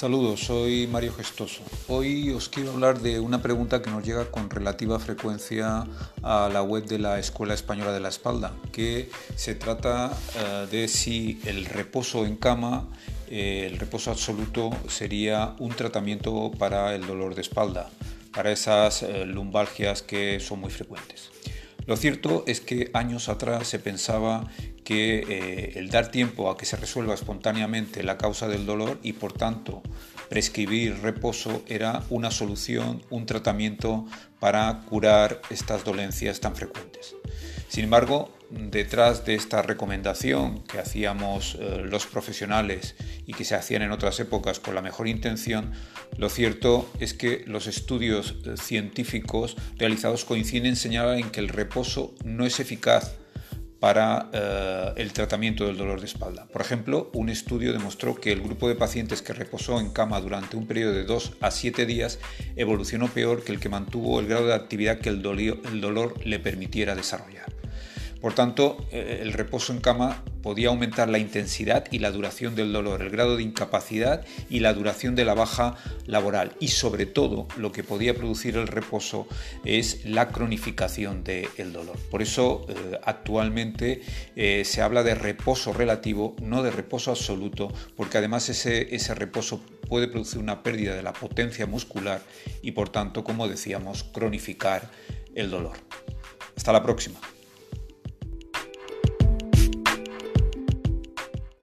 Saludos, soy Mario Gestoso. Hoy os quiero hablar de una pregunta que nos llega con relativa frecuencia a la web de la Escuela Española de la Espalda, que se trata eh, de si el reposo en cama, eh, el reposo absoluto, sería un tratamiento para el dolor de espalda, para esas eh, lumbalgias que son muy frecuentes. Lo cierto es que años atrás se pensaba que eh, el dar tiempo a que se resuelva espontáneamente la causa del dolor y por tanto prescribir reposo era una solución, un tratamiento para curar estas dolencias tan frecuentes. Sin embargo, detrás de esta recomendación que hacíamos eh, los profesionales y que se hacían en otras épocas con la mejor intención, lo cierto es que los estudios eh, científicos realizados coinciden en señalar en que el reposo no es eficaz para eh, el tratamiento del dolor de espalda. Por ejemplo, un estudio demostró que el grupo de pacientes que reposó en cama durante un periodo de 2 a 7 días evolucionó peor que el que mantuvo el grado de actividad que el dolor le permitiera desarrollar. Por tanto, eh, el reposo en cama podía aumentar la intensidad y la duración del dolor, el grado de incapacidad y la duración de la baja laboral. Y sobre todo, lo que podía producir el reposo es la cronificación del dolor. Por eso, eh, actualmente eh, se habla de reposo relativo, no de reposo absoluto, porque además ese, ese reposo puede producir una pérdida de la potencia muscular y, por tanto, como decíamos, cronificar el dolor. Hasta la próxima.